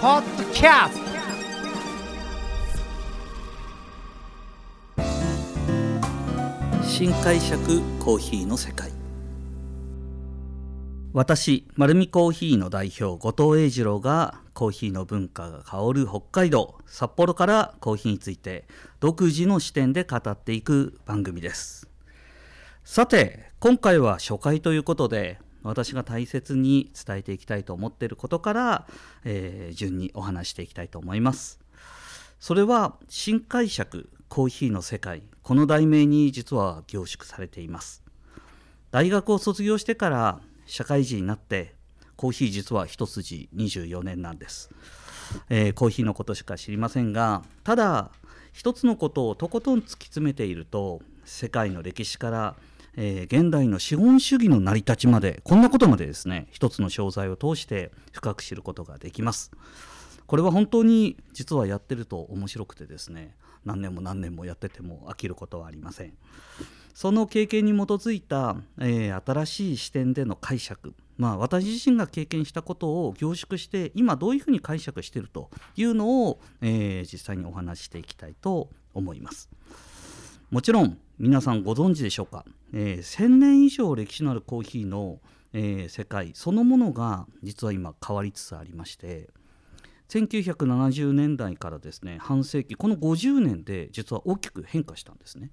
ポッドキャスト新解釈コーヒーの世界私丸見コーヒーの代表後藤英二郎がコーヒーの文化が香る北海道札幌からコーヒーについて独自の視点で語っていく番組です。さて今回は初回ということで私が大切に伝えていきたいと思っていることから、えー、順にお話していきたいと思います。それは新解釈コーヒーの世界この題名に実は凝縮されています。大学を卒業してから社会人になってコーヒー実は一筋24年なんです、えー、コーヒーのことしか知りませんがただ一つのことをとことん突き詰めていると世界の歴史からえー、現代の資本主義の成り立ちまでこんなことまでですね一つの商材を通して深く知ることができます。これは本当に実はやってると面白くてですね何年も何年もやってても飽きることはありません。その経験に基づいた、えー、新しい視点での解釈。まあ、私自身が経験したことを凝縮して今どういうふうに解釈しているというのを、えー、実際にお話ししていきたいと思います。もちろん皆さんご存知でしょうか、えー、1000年以上歴史のあるコーヒーの、えー、世界そのものが実は今変わりつつありまして1970年代からですね半世紀この50年で実は大きく変化したんですね。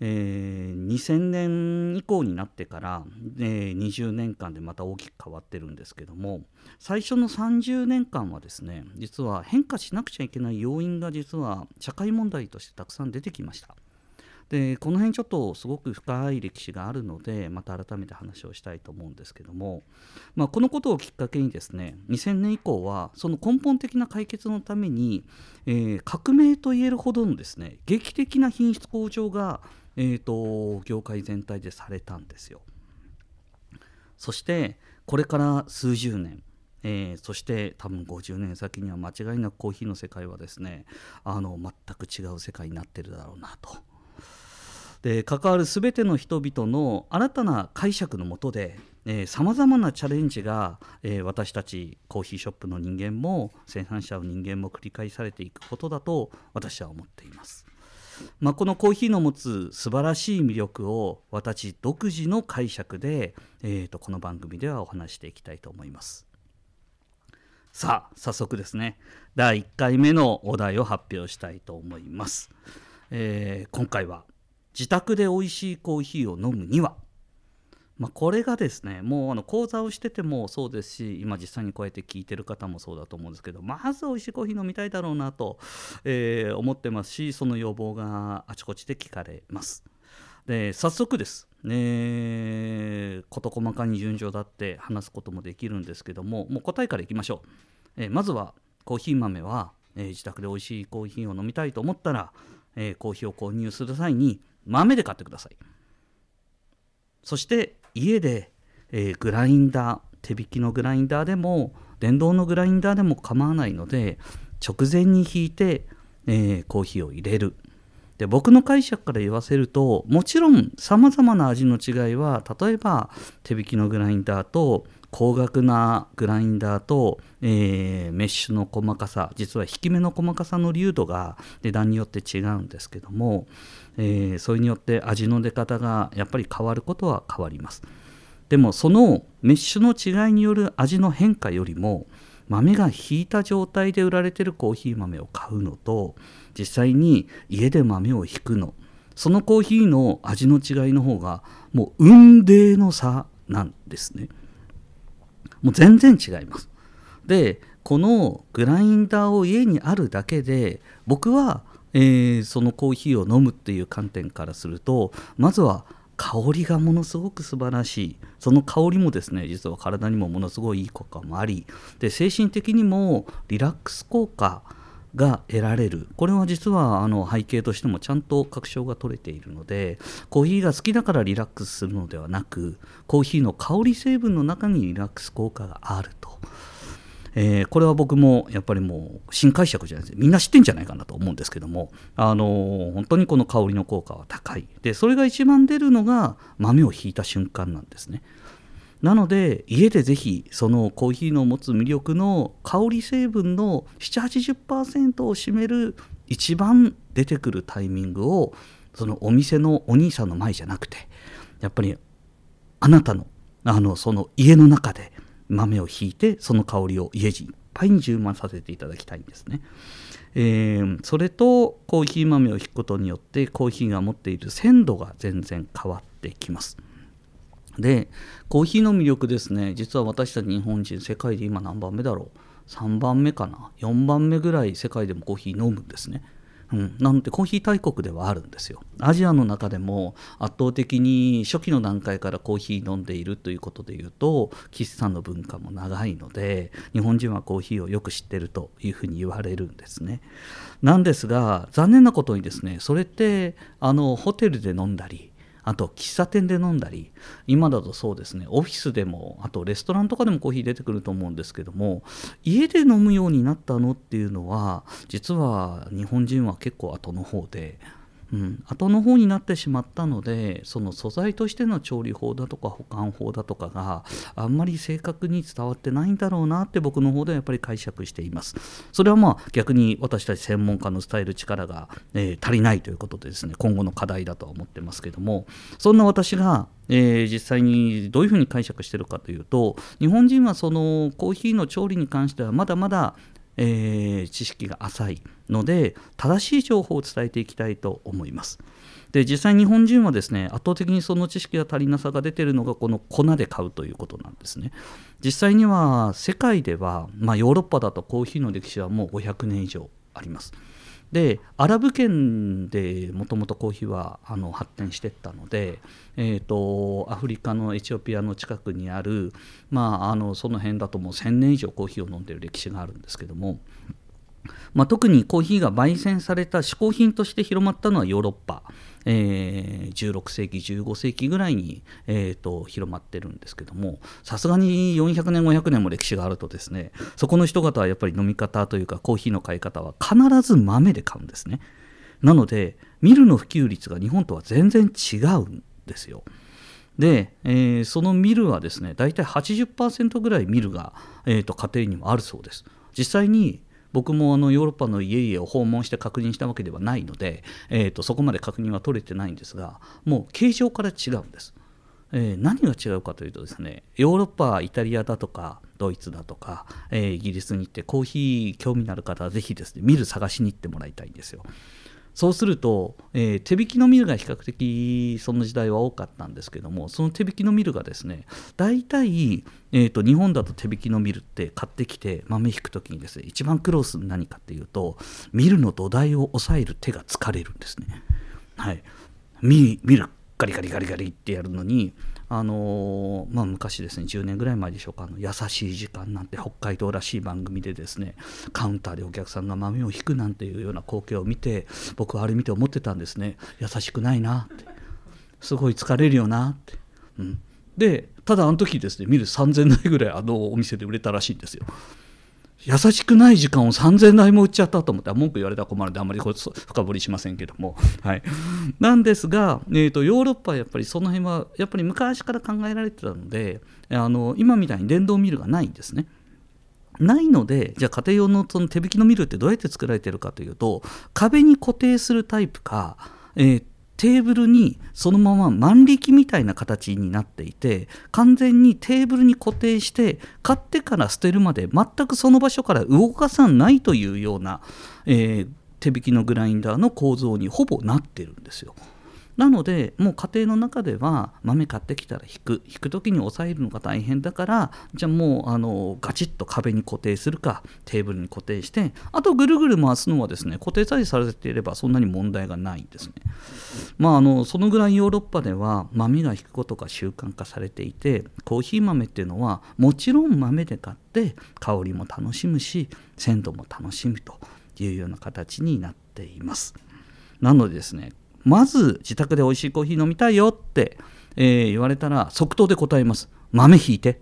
えー、2000年以降になってから、えー、20年間でまた大きく変わってるんですけども最初の30年間はですね実は変化しなくちゃいけない要因が実は社会問題としてたくさん出てきました。でこの辺ちょっとすごく深い歴史があるのでまた改めて話をしたいと思うんですけども、まあ、このことをきっかけにですね2000年以降はその根本的な解決のために、えー、革命といえるほどのですね劇的な品質向上が、えーと、業界全体でされたんですよ。そしてこれから数十年えー、そして多分50年先には間違いなくコーヒーの世界はですねあの全く違う世界になってるだろうなとで関わる全ての人々の新たな解釈のもとでさまざまなチャレンジが、えー、私たちコーヒーショップの人間も生産者の人間も繰り返されていくことだと私は思っています。まあ、このコーヒーの持つ素晴らしい魅力を私独自の解釈で、えー、とこの番組ではお話していきたいと思います。さあ早速ですね第1回目のお題を発表したいと思います。えー、今回は自宅で美味しいコーヒーを飲むには、まあ、これがですねもうあの講座をしててもそうですし今実際にこうやって聞いてる方もそうだと思うんですけどまず美味しいコーヒー飲みたいだろうなと、えー、思ってますしその要望があちこちで聞かれます。で早速です、ね、事細かに順序だって話すこともできるんですけどももう答えからいきましょう、えー、まずはコーヒー豆は、えー、自宅で美味しいコーヒーを飲みたいと思ったら、えー、コーヒーを購入する際に豆で買ってください。そして家で、えー、グラインダー手引きのグラインダーでも電動のグラインダーでも構わないので直前に引いて、えー、コーヒーを入れる。で僕の解釈から言わせるともちろんさまざまな味の違いは例えば手引きのグラインダーと高額なグラインダーと、えー、メッシュの細かさ実は引き目の細かさの粒度が値段によって違うんですけども、えー、それによって味の出方がやっぱり変わることは変わりますでもそのメッシュの違いによる味の変化よりも豆が引いた状態で売られてるコーヒー豆を買うのと実際に家で豆を引くのそのコーヒーの味の違いの方がもう雲泥の差なんですね。もう全然違います。でこのグラインダーを家にあるだけで僕は、えー、そのコーヒーを飲むっていう観点からするとまずは香りがものすごく素晴らしいその香りもですね実は体にもものすごいいい効果もありで精神的にもリラックス効果が得られる。これは実はあの背景としてもちゃんと確証が取れているのでコーヒーが好きだからリラックスするのではなくコーヒーの香り成分の中にリラックス効果があると。えー、これは僕もやっぱりもう新解釈じゃないです。みんな知ってんじゃないかなと思うんですけども、あのー、本当にこの香りの効果は高い。でそれが一番出るのが豆をひいた瞬間なんですね。なので家でぜひそのコーヒーの持つ魅力の香り成分の780%を占める一番出てくるタイミングをそのお店のお兄さんの前じゃなくてやっぱりあなたのあのその家の中で豆をひいてその香りを家にいっぱいに充満させていただきたいんですね。えー、それとコーヒー豆をひくことによってコーヒーが持っている鮮度が全然変わってきます。でコーヒーの魅力ですね実は私たち日本人世界で今何番目だろう？3番目かな？4番目ぐらい世界でもコーヒー飲むんですね。うん、なのでコーヒー大国ではあるんですよ。アジアの中でも圧倒的に初期の段階からコーヒー飲んでいるということでいうと喫茶の文化も長いので日本人はコーヒーをよく知ってるというふうに言われるんですね。なんですが残念なことにですねそれってあのホテルで飲んだりあと喫茶店で飲んだり今だとそうですねオフィスでもあとレストランとかでもコーヒー出てくると思うんですけども家で飲むようになったのっていうのは実は日本人は結構後の方でうん、後の方になってしまったのでその素材としての調理法だとか保管法だとかがあんまり正確に伝わってないんだろうなって僕の方ではやっぱり解釈しています。それはまあ逆に私たち専門家の伝える力が、えー、足りないということでですね。今後の課題だとは思ってますけども。そんな私がえー、実際にどういうふうに解釈してるかというと日本人はそのコーヒーの調理に関してはまだまだえー、知識が浅い。ので正しい情報を伝えていきたいと思います。で実際日本人はですね圧倒的にその知識が足りなさが出ているのがこの粉で買うということなんですね。実際には世界では、まあ、ヨーロッパだとコーヒーの歴史はもう500年以上あります。でアラブ圏でもともとコーヒーはあの発展していったので、えーと、アフリカのエチオピアの近くにある、まあ、あのその辺だともう1000年以上コーヒーを飲んでいる歴史があるんですけども、まあ、特にコーヒーが焙煎された嗜好品として広まったのはヨーロッパ。えー、16世紀15世紀ぐらいに、えーと、広まってるんですけどもさすがに400年500年も歴史があるとですねそこの人方はやっぱり飲み方というかコーヒーの買い方は必ず豆で買うんですね。なのでミルの普及率が日本とは全然違うんですよ。で、えー、そのミルはですね大体80%ぐらいミルが、えーと家庭にもあるそうです。実際に僕もあのヨーロッパの家々を訪問して確認したわけではないので、えーと、そこまで確認は取れてないんですがもう形状から違うんです。えー、何が違うかというとですねヨーロッパイタリアだとかドイツだとか、えー、イギリスに行ってコーヒー興味のある方はぜひですね見る探しに行ってもらいたいんですよ。そうすると、えー、手引きのミルが比較的その時代は多かったんですけどもその手引きのミルがですね大体、えーと、日本だと手引きのミルって買ってきて豆引く時にですね一番苦労する何かっていうとミルの土台を押さえる手が疲れるんですね。はい、ミルガリガリガリガリってやるのにあのまあ、昔ですね10年ぐらい前でしょうかあの「優しい時間」なんて北海道らしい番組でですねカウンターでお客さんが豆を引くなんていうような光景を見て僕はあれ見て思ってたんですね。優しくないなって。すごい疲れるよなって、うん、でただあの時ですね見る3000台ぐらいあのお店で売れたらしいんですよ。優しくない時間を3000台も売っちゃったと思って文句言われたら困るんであんまり深掘りしませんけども、はい、なんですが、えーと、ヨーロッパはやっぱりその辺はやっぱり昔から考えられてたのであの今みたいに電動ミルがないんですね。ないのでじゃあ家庭用のその手引きのミルってどうやって作られてるかというと壁に固定するタイプか、えーテーブルにそのまま万力みたいな形になっていて完全にテーブルに固定して買ってから捨てるまで全くその場所から動かさないというような、えー、手引きのグラインダーの構造にほぼなってるんですよ。なのでもう家庭の中では豆買ってきたら引く引く時に抑えるのが大変だからじゃあもうあのガチッと壁に固定するかテーブルに固定してあとぐるぐる回すのはですね固定さえされていればそんなに問題がないんですね。まああのそのぐらいヨーロッパでは豆が引くことが習慣化されていてコーヒー豆っていうのはもちろん豆で買って香りも楽しむし鮮度も楽しむというような形になっています。なのでですねまず自宅で美味しいコーヒー飲みたいよって、えー、言われたら即答で答えます。豆ひいて、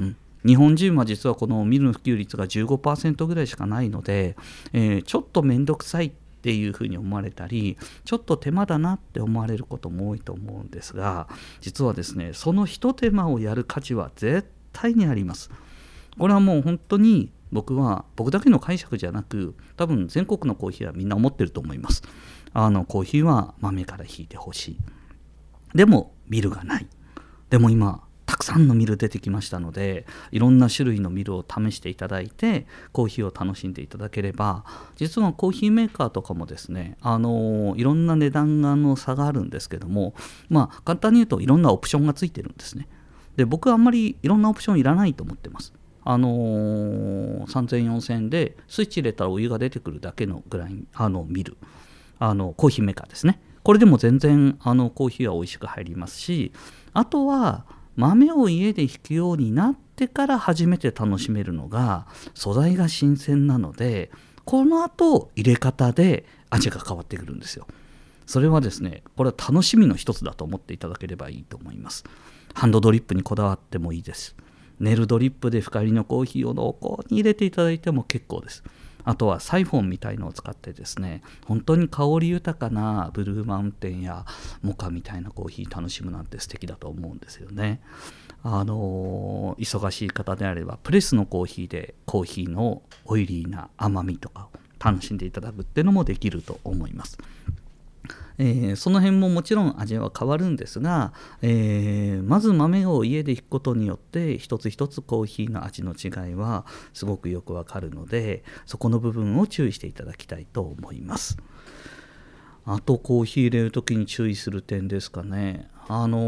うん、日本人は実はこのミルの普及率が15%ぐらいしかないので、えー、ちょっと面倒くさいっていうふうに思われたりちょっと手間だなって思われることも多いと思うんですが実はですねそのひと手間をやる価値は絶対にあります。これはもう本当に僕は僕だけの解釈じゃなく多分全国のコーヒーはみんな思ってると思います。あのコーヒーは豆から引いてほしい。でもミルがない。でも今たくさんのミル出てきましたのでいろんな種類のミルを試していただいてコーヒーを楽しんでいただければ実はコーヒーメーカーとかもですねあのいろんな値段がの差があるんですけどもまあ簡単に言うといろんなオプションがついてるんですね。で僕はあんまりいろんなオプションいらないと思ってます。あのー、3000、4000でスイッチ入れたらお湯が出てくるだけのぐらいあの見るあのコーヒーメーカーですね。これでも全然あのコーヒーは美味しく入りますしあとは豆を家で引くようになってから初めて楽しめるのが素材が新鮮なのでこの後入れ方で味が変わってくるんですよ。それはですねこれは楽しみの一つだと思っていただければいいと思います。ハンドドリップにこだわってもいいです。ネルドリップで深入りのコーヒーを濃厚に入れていただいても結構です。あとはサイフォンみたいのを使ってですね本当に香り豊かなブルーマウンテンやモカみたいなコーヒー楽しむなんて素敵だと思うんですよね。あの忙しい方であればプレスのコーヒーでコーヒーのオイリーな甘みとかを楽しんでいただくっていうのもできると思います。えー、その辺ももちろん味は変わるんですが、えー、まず豆を家で引くことによって一つ一つコーヒーの味の違いはすごくよくわかるのでそこの部分を注意していただきたいと思います。あとコーヒー入れる時に注意する点ですかね。あの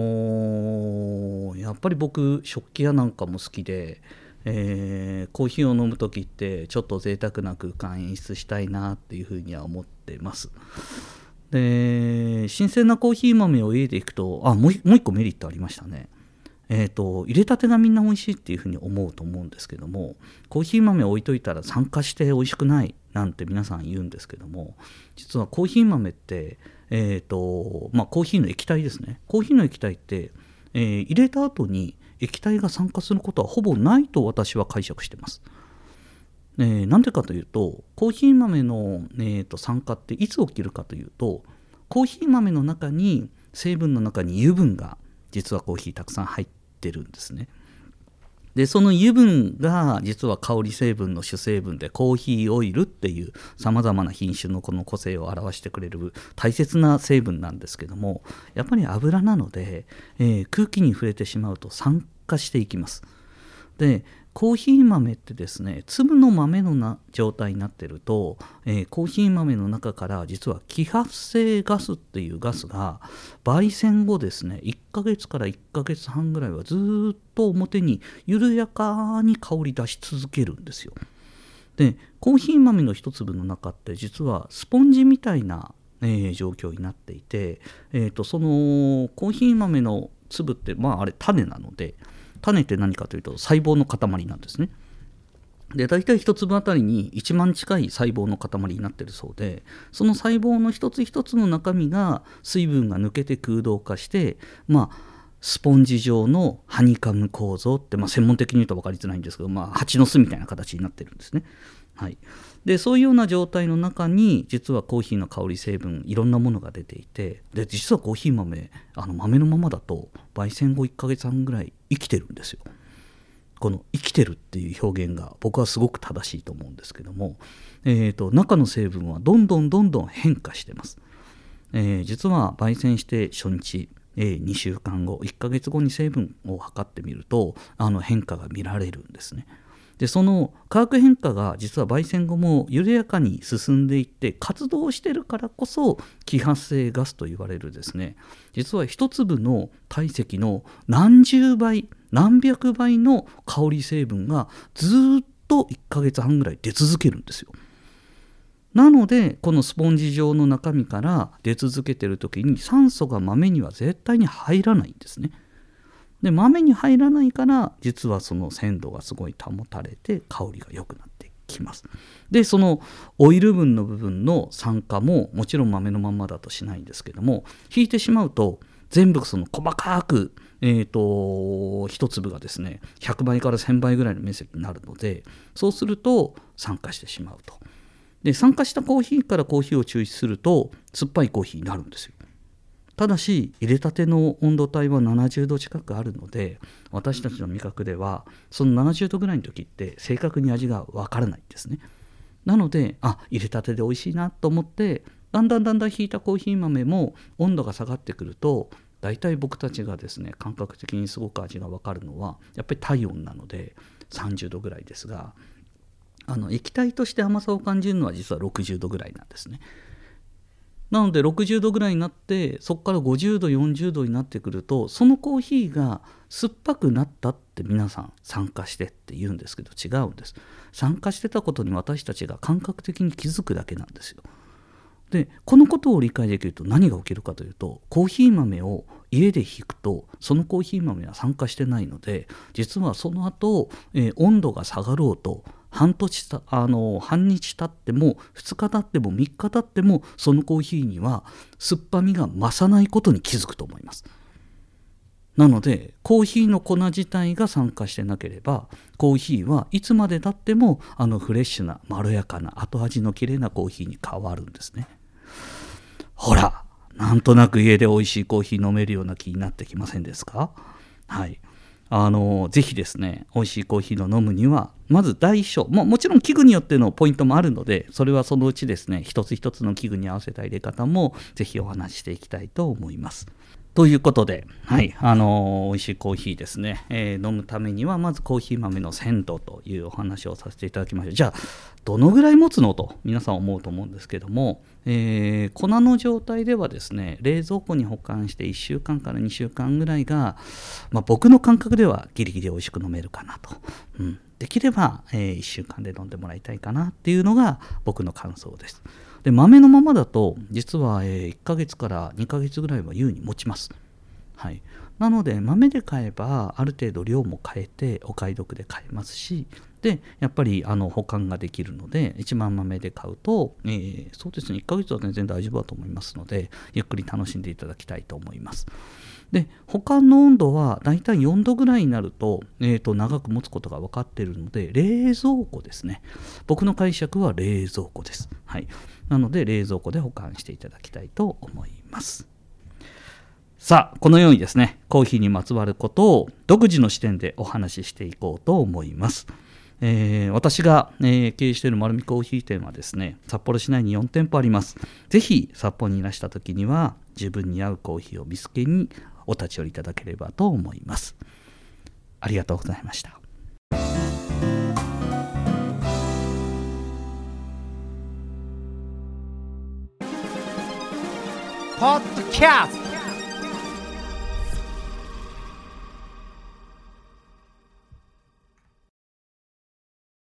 ー、やっぱり僕食器屋なんかも好きで、えー、コーヒーを飲む時ってちょっと贅沢な空間演出したいなっていうふうには思ってます。で新鮮なコーヒー豆を家でいくとあもうもう一個メリットありましたねえーと、入れたてがみんな美味しいっていうふうに思うと思うんですけどもコーヒー豆を置いといたら酸化して美味しくないなんて皆さん言うんですけども実はコーヒー豆って、えーとまあ、コーヒーの液体ですねコーヒーの液体って、えー、入れた後に液体が酸化することはほぼないと私は解釈してます。えー、なんでかというとコーヒー豆の、えーと、酸化っていつ起きるかというとコーヒー豆の中に成分の中に油分が実はコーヒーたくさん入ってるんですね。でその油分が実は香り成分の主成分でコーヒーオイルっていうさまざまな品種のこの個性を表してくれる大切な成分なんですけどもやっぱり油なので、えー、空気に触れてしまうと酸化していきます。でコーヒー豆ってですね粒の豆のな状態になってると、えー、コーヒー豆の中から実は揮発性ガスっていうガスが焙煎後ですね1ヶ月から1ヶ月半ぐらいはずっと表に緩やかに香り出し続けるんですよ。でコーヒー豆の一粒の中って実はスポンジみたいな、えー、状況になっていて、えーとそのコーヒー豆の粒ってまああれ種なので種って何かというと細胞の塊なんですね。で大体1粒あたりに1万近い細胞の塊になってるそうでその細胞の一つ一つの中身が水分が抜けて空洞化してまあスポンジ状のハニカム構造って、まあ、専門的に言うと分かりづらいんですけど、まあ、蜂の巣みたいな形になってるんですね。はい、でそういうような状態の中に実はコーヒーの香り成分いろんなものが出ていてで実はコーヒー豆あの豆のままだと焙煎後1ヶ月半ぐらい生きてるんですよ。この生きてるっていう表現が僕はすごく正しいと思うんですけども、えーと、中の成分はどんどんどんどん変化してます。えー、実は焙煎して初日、えー、2週間後1ヶ月後に成分を測ってみるとあの変化が見られるんですね。でその化学変化が実は焙煎後も緩やかに進んでいって活動してるからこそ揮発性ガスと言われるですね実は一粒の体積の何十倍何百倍の香り成分がずっと1ヶ月半ぐらい出続けるんですよ。なのでこのスポンジ状の中身から出続けてる時に酸素が豆には絶対に入らないんですね。で豆に入らないから実はその鮮度がすごい保たれて香りが良くなってきます。でそのオイル分の部分の酸化ももちろん豆のまんまだとしないんですけども引いてしまうと全部その細かく、えーと、一粒がですね100倍から1000倍ぐらいの面積になるのでそうすると酸化してしまうと。で酸化したコーヒーからコーヒーを抽出すると酸っぱいコーヒーになるんですよただし入れたての温度帯は70度近くあるので私たちの味覚ではその70度ぐらいの時って正確に味がわからないんですねなのであ入れたてで美味しいなと思ってだんだんだんだん引いたコーヒー豆も温度が下がってくると大体僕たちがですね感覚的にすごく味が分かるのはやっぱり体温なので30度ぐらいですがあの液体として甘さを感じるのは実は60度ぐらいなんですね。なので60度ぐらいになってそこから50度40度になってくるとそのコーヒーが酸っぱくなったって皆さん酸化してって言うんですけど違うんです。酸化してたことに私たちが感覚的に気づくだけなんですよ。でこのことを理解できると何が起きるかというとコーヒー豆を家で引くとそのコーヒー豆は酸化してないので実はその後、えー、温度が下がろうと半年たあの半日経っても2日経っても3日経ってもそのコーヒーには酸っぱみが増さないことに気づくと思います。なのでコーヒーの粉自体が酸化してなければコーヒーはいつまでたってもあのフレッシュなまろやかな後味のきれいなコーヒーに変わるんですね。ほら、なんとなく家で美味しいコーヒー飲めるような気になってきませんですか？はい。あのぜひですね美味しいコーヒーの飲むにはまず第一章ももちろん器具によってのポイントもあるのでそれはそのうちですね一つ一つの器具に合わせた入れ方もぜひお話ししていきたいと思います。ということで、はい、あのー、美味しいコーヒーですね、えー、飲むためには、まずコーヒー豆の鮮度というお話をさせていただきました。じゃあ、どのぐらい持つのと皆さん思うと思うんですけども、えー、粉の状態ではですね、冷蔵庫に保管して1週間から2週間ぐらいが、まあ、僕の感覚ではギリギリ美味しく飲めるかなと。うん、できれば、え1週間で飲んでもらいたいかなっていうのが僕の感想です。で豆のままだと実は、え、1ヶ月から2ヶ月ぐらいは優に持ちます。はい、なので豆で買えばある程度量も変えてお買い得で買えますしでやっぱりあの保管ができるので1万豆で買うと、えー、そうですね1ヶ月は全然大丈夫だと思いますのでゆっくり楽しんでいただきたいと思います。で保管の温度はだいたい4度ぐらいになると,、えー、と長く持つことが分かっているので冷蔵庫ですね僕の解釈は冷蔵庫です、はい、なので冷蔵庫で保管していただきたいと思いますさあこのようにですねコーヒーにまつわることを独自の視点でお話ししていこうと思いますえー、私が、えー、経営している丸見コーヒー店はですね札幌市内に4店舗ありますぜひ札幌にいらした時には自分に合うコーヒーを見つけにお立ち寄りいただければと思います。ありがとうございました。podcast